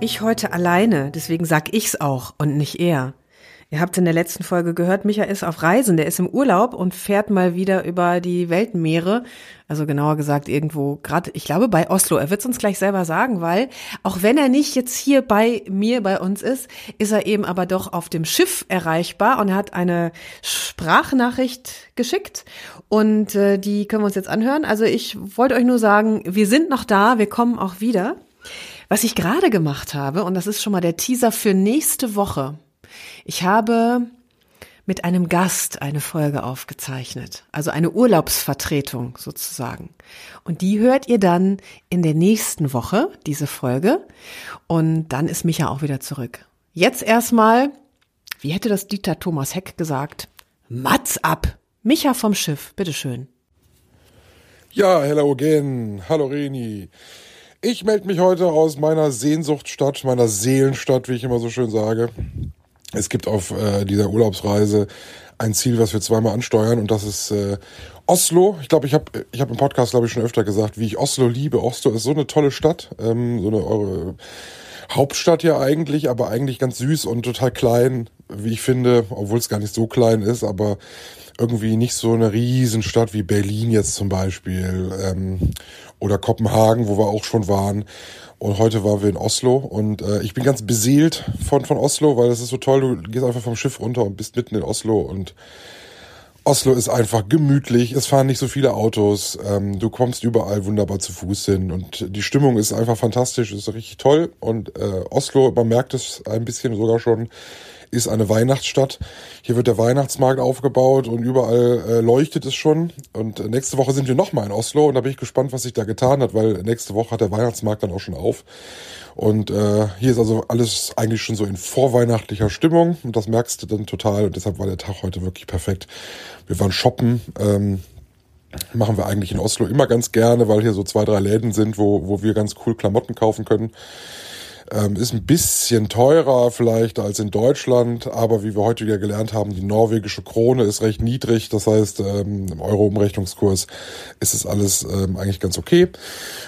Ich heute alleine, deswegen sag ich's auch und nicht er. Ihr habt in der letzten Folge gehört, Micha ist auf Reisen, der ist im Urlaub und fährt mal wieder über die Weltmeere. Also genauer gesagt irgendwo gerade, ich glaube bei Oslo. Er wird's uns gleich selber sagen, weil auch wenn er nicht jetzt hier bei mir, bei uns ist, ist er eben aber doch auf dem Schiff erreichbar und er hat eine Sprachnachricht geschickt und äh, die können wir uns jetzt anhören. Also ich wollte euch nur sagen, wir sind noch da, wir kommen auch wieder. Was ich gerade gemacht habe, und das ist schon mal der Teaser für nächste Woche. Ich habe mit einem Gast eine Folge aufgezeichnet, also eine Urlaubsvertretung sozusagen. Und die hört ihr dann in der nächsten Woche, diese Folge. Und dann ist Micha auch wieder zurück. Jetzt erstmal, wie hätte das Dieter Thomas Heck gesagt? Mats ab! Micha vom Schiff, bitteschön. Ja, hello again. Hallo Reni. Ich melde mich heute aus meiner Sehnsuchtstadt, meiner Seelenstadt, wie ich immer so schön sage. Es gibt auf äh, dieser Urlaubsreise ein Ziel, was wir zweimal ansteuern und das ist äh, Oslo. Ich glaube, ich habe ich hab im Podcast, glaube ich, schon öfter gesagt, wie ich Oslo liebe. Oslo ist so eine tolle Stadt, ähm, so eine eure Hauptstadt ja eigentlich, aber eigentlich ganz süß und total klein, wie ich finde, obwohl es gar nicht so klein ist, aber irgendwie nicht so eine Riesenstadt wie Berlin jetzt zum Beispiel ähm, oder Kopenhagen, wo wir auch schon waren. Und heute waren wir in Oslo und äh, ich bin ganz beseelt von, von Oslo, weil es ist so toll, du gehst einfach vom Schiff runter und bist mitten in Oslo und Oslo ist einfach gemütlich, es fahren nicht so viele Autos, ähm, du kommst überall wunderbar zu Fuß hin und die Stimmung ist einfach fantastisch, ist richtig toll und äh, Oslo, man merkt es ein bisschen sogar schon, ist eine Weihnachtsstadt. Hier wird der Weihnachtsmarkt aufgebaut und überall äh, leuchtet es schon. Und äh, nächste Woche sind wir nochmal in Oslo und da bin ich gespannt, was sich da getan hat, weil nächste Woche hat der Weihnachtsmarkt dann auch schon auf. Und äh, hier ist also alles eigentlich schon so in vorweihnachtlicher Stimmung und das merkst du dann total und deshalb war der Tag heute wirklich perfekt. Wir waren shoppen, ähm, machen wir eigentlich in Oslo immer ganz gerne, weil hier so zwei, drei Läden sind, wo, wo wir ganz cool Klamotten kaufen können. Ähm, ist ein bisschen teurer vielleicht als in Deutschland, aber wie wir heute wieder gelernt haben, die norwegische Krone ist recht niedrig. Das heißt, ähm, im Euro-Umrechnungskurs ist es alles ähm, eigentlich ganz okay.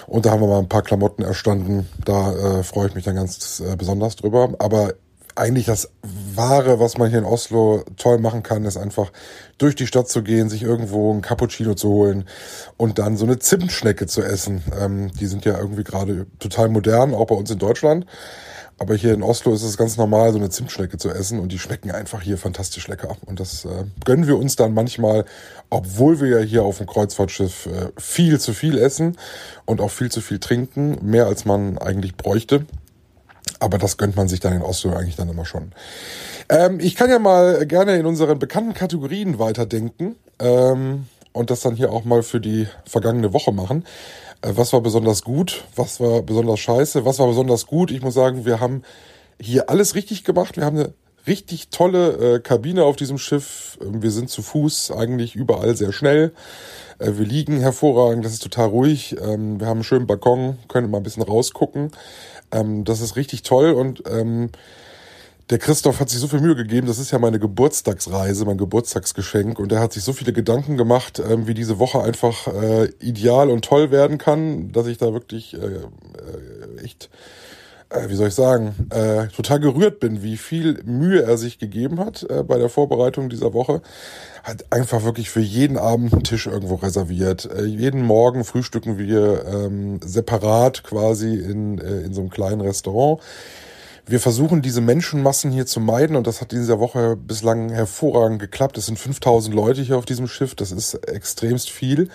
Und da haben wir mal ein paar Klamotten erstanden. Da äh, freue ich mich dann ganz äh, besonders drüber. Aber eigentlich das Wahre, was man hier in Oslo toll machen kann, ist einfach durch die Stadt zu gehen, sich irgendwo ein Cappuccino zu holen und dann so eine Zimtschnecke zu essen. Ähm, die sind ja irgendwie gerade total modern, auch bei uns in Deutschland. Aber hier in Oslo ist es ganz normal, so eine Zimtschnecke zu essen und die schmecken einfach hier fantastisch lecker. Und das äh, gönnen wir uns dann manchmal, obwohl wir ja hier auf dem Kreuzfahrtschiff äh, viel zu viel essen und auch viel zu viel trinken, mehr als man eigentlich bräuchte. Aber das gönnt man sich dann in Oslo eigentlich dann immer schon. Ähm, ich kann ja mal gerne in unseren bekannten Kategorien weiterdenken ähm, und das dann hier auch mal für die vergangene Woche machen. Äh, was war besonders gut? Was war besonders scheiße? Was war besonders gut? Ich muss sagen, wir haben hier alles richtig gemacht. Wir haben eine richtig tolle äh, Kabine auf diesem Schiff. Ähm, wir sind zu Fuß eigentlich überall sehr schnell. Äh, wir liegen hervorragend, das ist total ruhig. Ähm, wir haben einen schönen Balkon, können mal ein bisschen rausgucken. Ähm, das ist richtig toll und ähm, der Christoph hat sich so viel Mühe gegeben. Das ist ja meine Geburtstagsreise, mein Geburtstagsgeschenk. Und er hat sich so viele Gedanken gemacht, ähm, wie diese Woche einfach äh, ideal und toll werden kann, dass ich da wirklich äh, äh, echt, äh, wie soll ich sagen, äh, total gerührt bin, wie viel Mühe er sich gegeben hat äh, bei der Vorbereitung dieser Woche. Hat einfach wirklich für jeden Abend einen Tisch irgendwo reserviert. Äh, jeden Morgen frühstücken wir ähm, separat quasi in, äh, in so einem kleinen Restaurant wir versuchen diese Menschenmassen hier zu meiden und das hat in dieser Woche bislang hervorragend geklappt. Es sind 5000 Leute hier auf diesem Schiff, das ist extremst viel,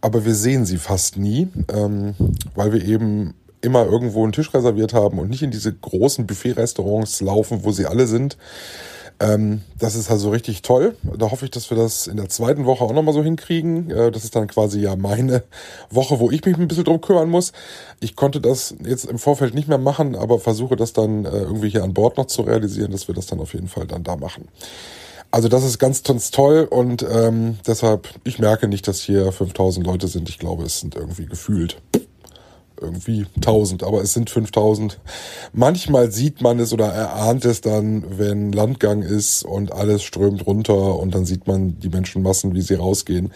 aber wir sehen sie fast nie, ähm, weil wir eben immer irgendwo einen Tisch reserviert haben und nicht in diese großen Buffet-Restaurants laufen, wo sie alle sind. Ähm, das ist also richtig toll. Da hoffe ich, dass wir das in der zweiten Woche auch nochmal so hinkriegen. Äh, das ist dann quasi ja meine Woche, wo ich mich ein bisschen drum kümmern muss. Ich konnte das jetzt im Vorfeld nicht mehr machen, aber versuche das dann äh, irgendwie hier an Bord noch zu realisieren, dass wir das dann auf jeden Fall dann da machen. Also das ist ganz, ganz toll und ähm, deshalb, ich merke nicht, dass hier 5000 Leute sind. Ich glaube, es sind irgendwie gefühlt irgendwie 1000, aber es sind 5000. Manchmal sieht man es oder erahnt es dann, wenn Landgang ist und alles strömt runter und dann sieht man die Menschenmassen, wie sie rausgehen.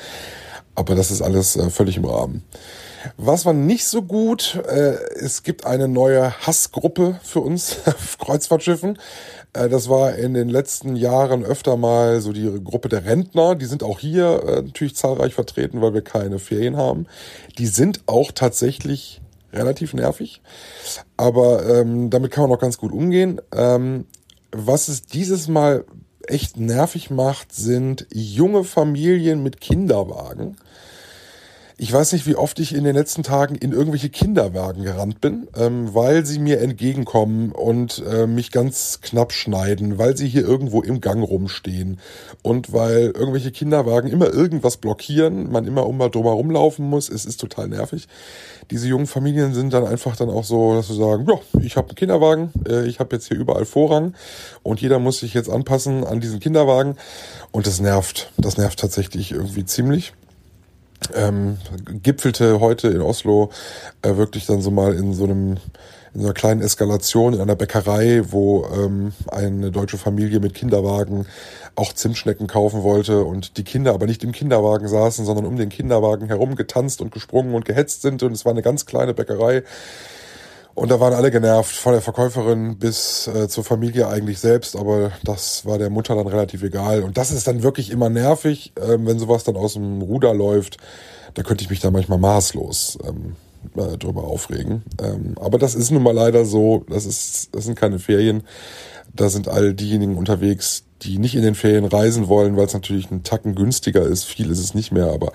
Aber das ist alles äh, völlig im Rahmen. Was war nicht so gut, äh, es gibt eine neue Hassgruppe für uns auf Kreuzfahrtschiffen. Äh, das war in den letzten Jahren öfter mal so die Gruppe der Rentner. Die sind auch hier natürlich zahlreich vertreten, weil wir keine Ferien haben. Die sind auch tatsächlich relativ nervig. Aber ähm, damit kann man auch ganz gut umgehen. Ähm, was es dieses Mal echt nervig macht, sind junge Familien mit Kinderwagen ich weiß nicht, wie oft ich in den letzten Tagen in irgendwelche Kinderwagen gerannt bin, ähm, weil sie mir entgegenkommen und äh, mich ganz knapp schneiden, weil sie hier irgendwo im Gang rumstehen und weil irgendwelche Kinderwagen immer irgendwas blockieren, man immer um mal drum herum laufen muss. Es ist total nervig. Diese jungen Familien sind dann einfach dann auch so, dass sie sagen, ja, ich habe einen Kinderwagen, äh, ich habe jetzt hier überall Vorrang und jeder muss sich jetzt anpassen an diesen Kinderwagen und das nervt. Das nervt tatsächlich irgendwie ziemlich ähm, gipfelte heute in Oslo äh, wirklich dann so mal in so einem in so einer kleinen Eskalation in einer Bäckerei, wo ähm, eine deutsche Familie mit Kinderwagen auch Zimtschnecken kaufen wollte und die Kinder aber nicht im Kinderwagen saßen, sondern um den Kinderwagen herum getanzt und gesprungen und gehetzt sind. Und es war eine ganz kleine Bäckerei und da waren alle genervt, von der Verkäuferin bis äh, zur Familie eigentlich selbst, aber das war der Mutter dann relativ egal. Und das ist dann wirklich immer nervig, ähm, wenn sowas dann aus dem Ruder läuft. Da könnte ich mich dann manchmal maßlos ähm, äh, drüber aufregen. Ähm, aber das ist nun mal leider so, das, ist, das sind keine Ferien. Da sind all diejenigen unterwegs, die nicht in den Ferien reisen wollen, weil es natürlich einen Tacken günstiger ist. Viel ist es nicht mehr, aber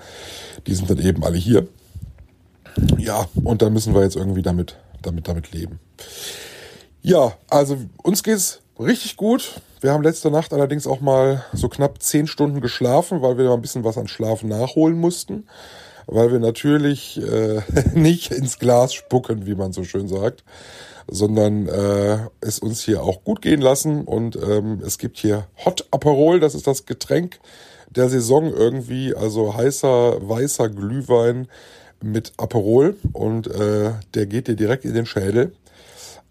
die sind dann eben alle hier. Ja, und da müssen wir jetzt irgendwie damit damit, damit leben. Ja, also uns geht's richtig gut. Wir haben letzte Nacht allerdings auch mal so knapp zehn Stunden geschlafen, weil wir ein bisschen was an Schlaf nachholen mussten. Weil wir natürlich äh, nicht ins Glas spucken, wie man so schön sagt, sondern äh, es uns hier auch gut gehen lassen. Und ähm, es gibt hier Hot Aperol, das ist das Getränk der Saison irgendwie, also heißer weißer Glühwein mit Aperol und äh, der geht dir direkt in den Schädel.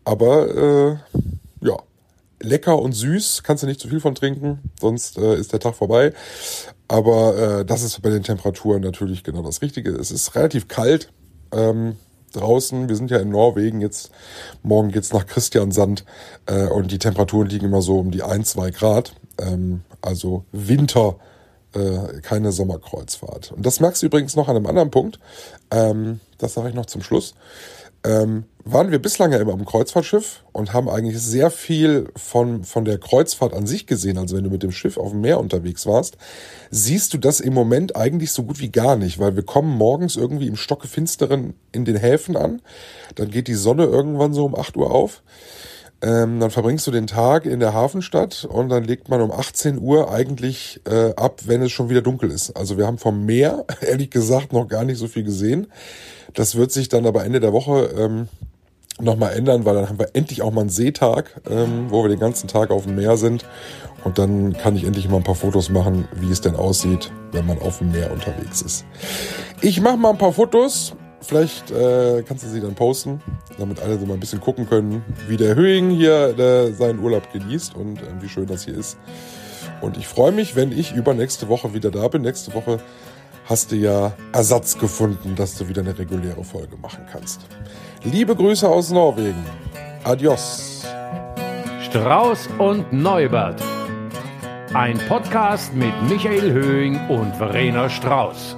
Aber äh, ja, lecker und süß, kannst du nicht zu viel von trinken, sonst äh, ist der Tag vorbei. Aber äh, das ist bei den Temperaturen natürlich genau das Richtige. Es ist relativ kalt ähm, draußen. Wir sind ja in Norwegen jetzt. Morgen geht's nach Christiansand äh, und die Temperaturen liegen immer so um die ein, zwei Grad. Ähm, also Winter äh, keine Sommerkreuzfahrt. Und das merkst du übrigens noch an einem anderen Punkt. Ähm, das sage ich noch zum Schluss. Ähm, waren wir bislang ja immer am Kreuzfahrtschiff und haben eigentlich sehr viel von, von der Kreuzfahrt an sich gesehen. Also wenn du mit dem Schiff auf dem Meer unterwegs warst, siehst du das im Moment eigentlich so gut wie gar nicht, weil wir kommen morgens irgendwie im Stockefinsteren in den Häfen an. Dann geht die Sonne irgendwann so um 8 Uhr auf. Ähm, dann verbringst du den Tag in der Hafenstadt und dann legt man um 18 Uhr eigentlich äh, ab, wenn es schon wieder dunkel ist. Also wir haben vom Meer, ehrlich gesagt, noch gar nicht so viel gesehen. Das wird sich dann aber Ende der Woche ähm, nochmal ändern, weil dann haben wir endlich auch mal einen Seetag, ähm, wo wir den ganzen Tag auf dem Meer sind. Und dann kann ich endlich mal ein paar Fotos machen, wie es denn aussieht, wenn man auf dem Meer unterwegs ist. Ich mache mal ein paar Fotos Vielleicht äh, kannst du sie dann posten, damit alle so mal ein bisschen gucken können, wie der Höhing hier der seinen Urlaub genießt und äh, wie schön das hier ist. Und ich freue mich, wenn ich übernächste Woche wieder da bin. Nächste Woche hast du ja Ersatz gefunden, dass du wieder eine reguläre Folge machen kannst. Liebe Grüße aus Norwegen. Adios. Strauß und Neubert. Ein Podcast mit Michael Höhing und Verena Strauß.